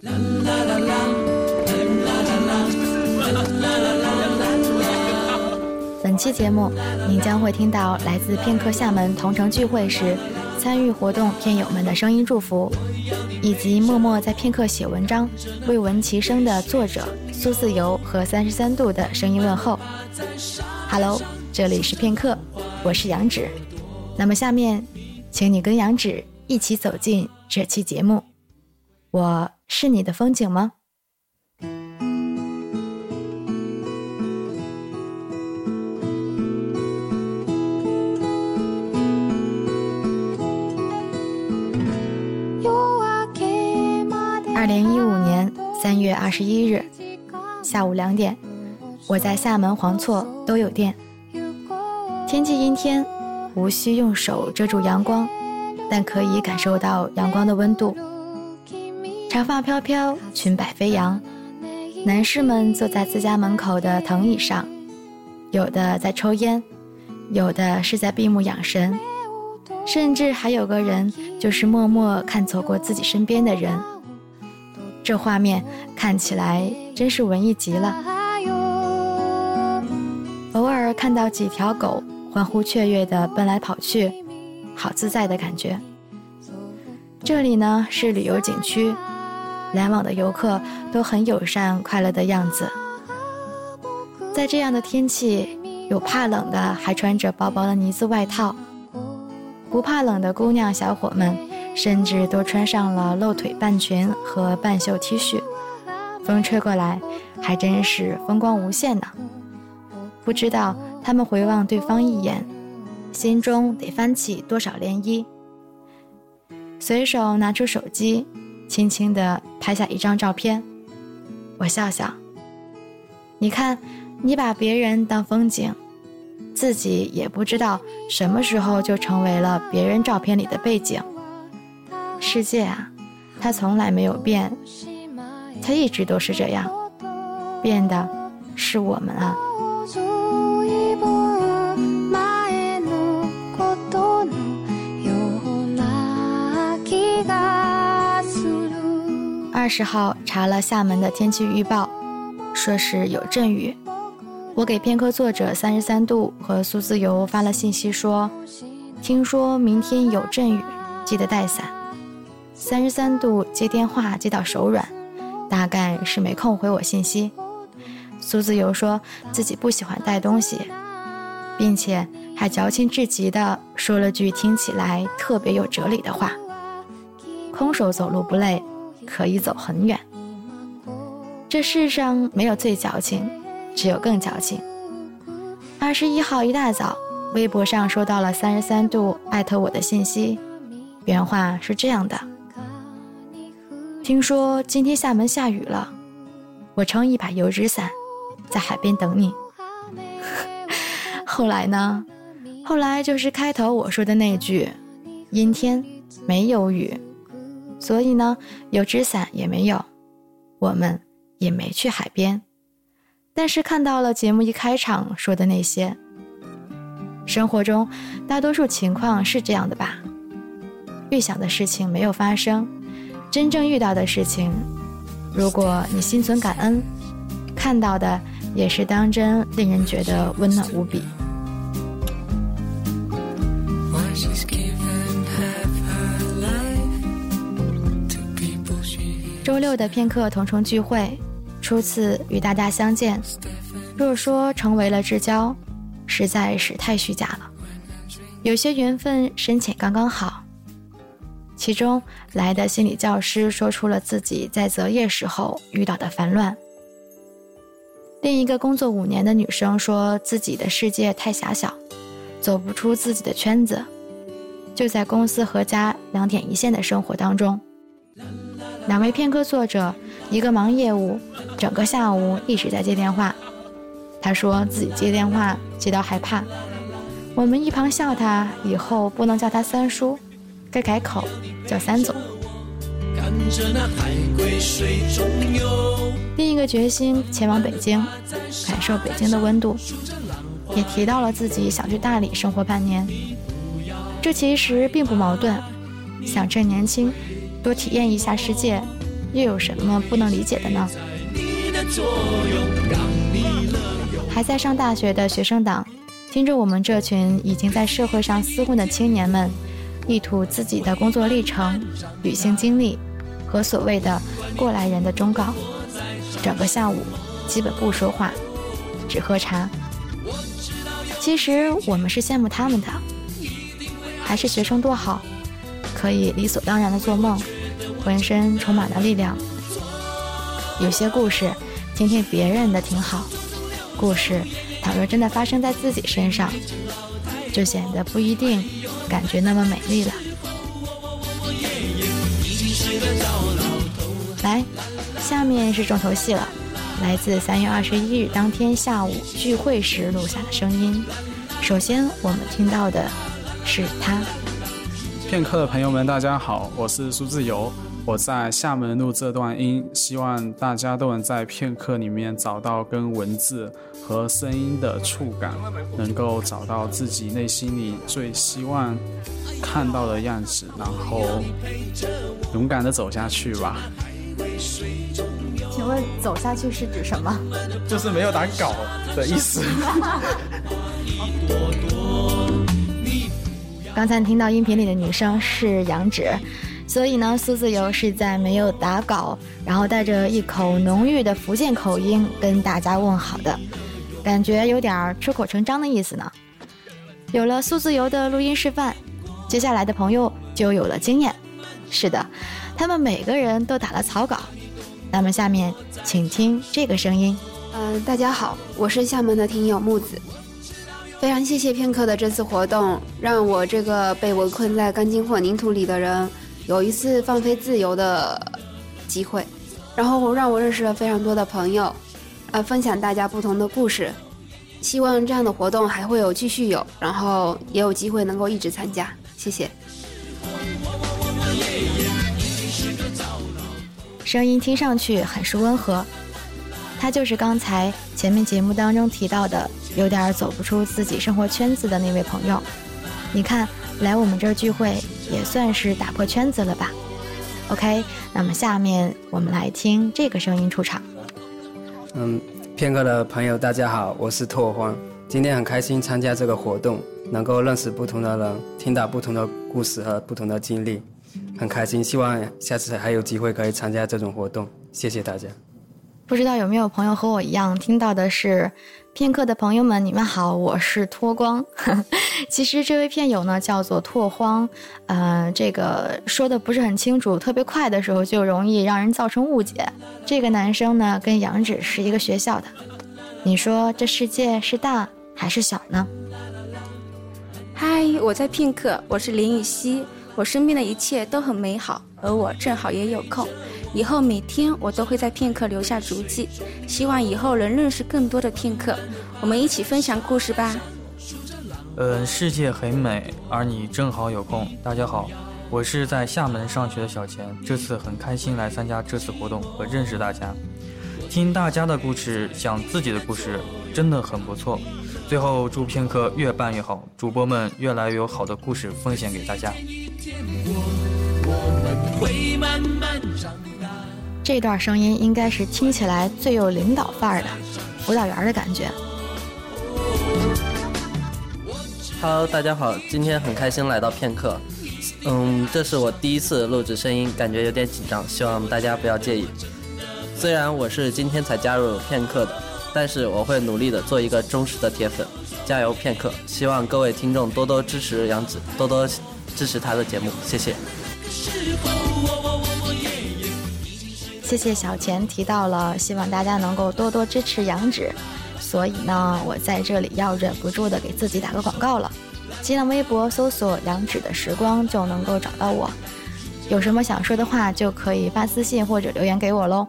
本期节目，您将会听到来自片刻厦门同城聚会时参与活动片友们的声音祝福，以及默默在片刻写文章、未闻其声的作者苏四游和三十三度的声音问候。Hello，这里是片刻，我是杨芷。那么下面，请你跟杨芷一起走进这期节目。我是你的风景吗？二零一五年三月二十一日下午两点，我在厦门黄厝都有店。天气阴天，无需用手遮住阳光，但可以感受到阳光的温度。长发飘飘，裙摆飞扬，男士们坐在自家门口的藤椅上，有的在抽烟，有的是在闭目养神，甚至还有个人就是默默看走过自己身边的人。这画面看起来真是文艺极了。偶尔看到几条狗欢呼雀跃地奔来跑去，好自在的感觉。这里呢是旅游景区，来往的游客都很友善快乐的样子。在这样的天气，有怕冷的还穿着薄薄的呢子外套，不怕冷的姑娘小伙们。甚至都穿上了露腿半裙和半袖 T 恤，风吹过来，还真是风光无限呢。不知道他们回望对方一眼，心中得翻起多少涟漪。随手拿出手机，轻轻地拍下一张照片。我笑笑，你看，你把别人当风景，自己也不知道什么时候就成为了别人照片里的背景。世界啊，它从来没有变，它一直都是这样，变的是我们啊。二十号查了厦门的天气预报，说是有阵雨。我给片刻作者三十三度和苏自由发了信息说，听说明天有阵雨，记得带伞。三十三度接电话接到手软，大概是没空回我信息。苏自由说自己不喜欢带东西，并且还矫情至极的说了句听起来特别有哲理的话：“空手走路不累，可以走很远。”这世上没有最矫情，只有更矫情。二十一号一大早，微博上收到了三十三度艾特我的信息，原话是这样的。听说今天厦门下雨了，我撑一把油纸伞，在海边等你。后来呢？后来就是开头我说的那句：阴天，没有雨，所以呢，有纸伞也没有，我们也没去海边。但是看到了节目一开场说的那些，生活中大多数情况是这样的吧？预想的事情没有发生。真正遇到的事情，如果你心存感恩，看到的也是当真，令人觉得温暖无比。周六的片刻同城聚会，初次与大家相见，若说成为了至交，实在是太虚假了。有些缘分深浅刚刚好。其中来的心理教师说出了自己在择业时候遇到的烦乱。另一个工作五年的女生说自己的世界太狭小，走不出自己的圈子，就在公司和家两点一线的生活当中。两位片刻作者，一个忙业务，整个下午一直在接电话。他说自己接电话接到害怕，我们一旁笑他，以后不能叫他三叔。该改口叫三总。另一个决心前往北京，感受北京的温度，也提到了自己想去大理生活半年。这其实并不矛盾，想趁年轻多体验一下世界，又有什么不能理解的呢？还在上大学的学生党，听着我们这群已经在社会上厮混的青年们，一吐自己的工作历程、旅行经历和所谓的过来人的忠告，整个下午基本不说话，只喝茶。其实我们是羡慕他们的，还是学生多好，可以理所当然的做梦，浑身充满了力量。有些故事，听听别人的挺好。故事，倘若真的发生在自己身上，就显得不一定感觉那么美丽了。来，下面是重头戏了，来自三月二十一日当天下午聚会时录下的声音。首先，我们听到的是他。片刻的朋友们，大家好，我是苏自由。我在厦门录这段音，希望大家都能在片刻里面找到跟文字和声音的触感，能够找到自己内心里最希望看到的样子，然后勇敢的走下去吧。请问走下去是指什么？就是没有打稿的意思。刚才听到音频里的女生是杨芷。所以呢，苏自由是在没有打稿，然后带着一口浓郁的福建口音跟大家问好的，感觉有点出口成章的意思呢。有了苏自由的录音示范，接下来的朋友就有了经验。是的，他们每个人都打了草稿。那么下面请听这个声音。嗯，大家好，我是厦门的听友木子，非常谢谢片刻的这次活动，让我这个被围困在钢筋混凝土里的人。有一次放飞自由的机会，然后让我认识了非常多的朋友，呃，分享大家不同的故事。希望这样的活动还会有继续有，然后也有机会能够一直参加。谢谢。声音听上去很是温和，他就是刚才前面节目当中提到的有点走不出自己生活圈子的那位朋友。你看，来我们这儿聚会。也算是打破圈子了吧。OK，那么下面我们来听这个声音出场。嗯，片刻的朋友，大家好，我是拓荒。今天很开心参加这个活动，能够认识不同的人，听到不同的故事和不同的经历，很开心。希望下次还有机会可以参加这种活动。谢谢大家。不知道有没有朋友和我一样听到的是？片刻的朋友们，你们好，我是脱光。其实这位片友呢叫做拓荒，呃，这个说的不是很清楚，特别快的时候就容易让人造成误解。这个男生呢跟杨芷是一个学校的，你说这世界是大还是小呢？嗨，我在片刻，我是林雨熙，我身边的一切都很美好，而我正好也有空。以后每天我都会在片刻留下足迹，希望以后能认识更多的片刻，我们一起分享故事吧。嗯，世界很美，而你正好有空。大家好，我是在厦门上学的小钱，这次很开心来参加这次活动和认识大家，听大家的故事，讲自己的故事，真的很不错。最后祝片刻越办越好，主播们越来越有好的故事分享给大家。这段声音应该是听起来最有领导范儿的，辅导员的感觉。Hello，大家好，今天很开心来到片刻。嗯，这是我第一次录制声音，感觉有点紧张，希望大家不要介意。虽然我是今天才加入片刻的，但是我会努力的做一个忠实的铁粉，加油片刻！希望各位听众多多支持杨子，多多支持他的节目，谢谢。谢谢小钱提到了，希望大家能够多多支持杨芷，所以呢，我在这里要忍不住的给自己打个广告了。新浪微博搜索“杨芷的时光”就能够找到我，有什么想说的话就可以发私信或者留言给我喽。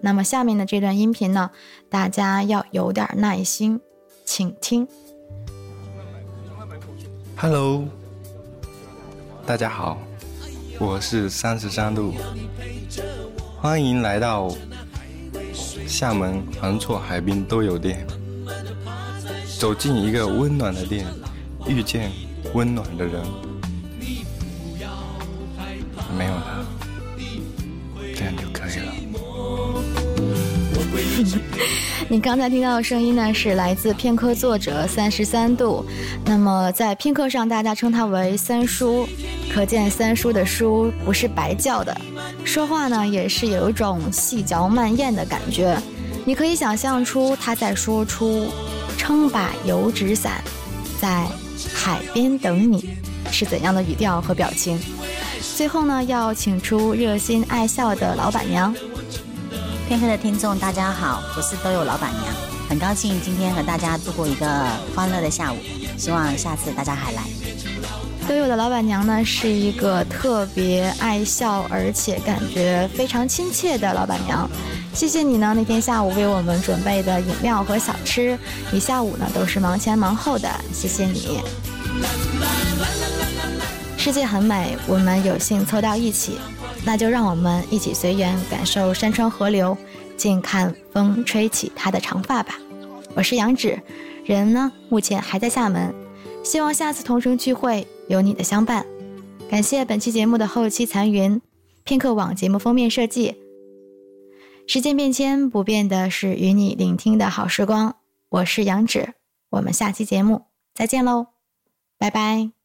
那么下面的这段音频呢，大家要有点耐心，请听。Hello，大家好，我是三十三度。欢迎来到厦门黄厝海滨都有店，走进一个温暖的店，遇见温暖的人，没有他，这样就可以了。你刚才听到的声音呢，是来自片刻作者三十三度。那么在片刻上，大家称他为三叔，可见三叔的叔不是白叫的，说话呢也是有一种细嚼慢咽的感觉。你可以想象出他在说出“撑把油纸伞，在海边等你”是怎样的语调和表情。最后呢，要请出热心爱笑的老板娘。片刻的听众，大家好，我是都有老板娘，很高兴今天和大家度过一个欢乐的下午，希望下次大家还来。都有的老板娘呢，是一个特别爱笑，而且感觉非常亲切的老板娘。谢谢你呢，那天下午为我们准备的饮料和小吃，一下午呢都是忙前忙后的，谢谢你。世界很美，我们有幸凑到一起。那就让我们一起随缘，感受山川河流，静看风吹起她的长发吧。我是杨芷，人呢目前还在厦门，希望下次同城聚会有你的相伴。感谢本期节目的后期残云，片刻网节目封面设计。时间变迁不变的是与你聆听的好时光。我是杨芷，我们下期节目再见喽，拜拜。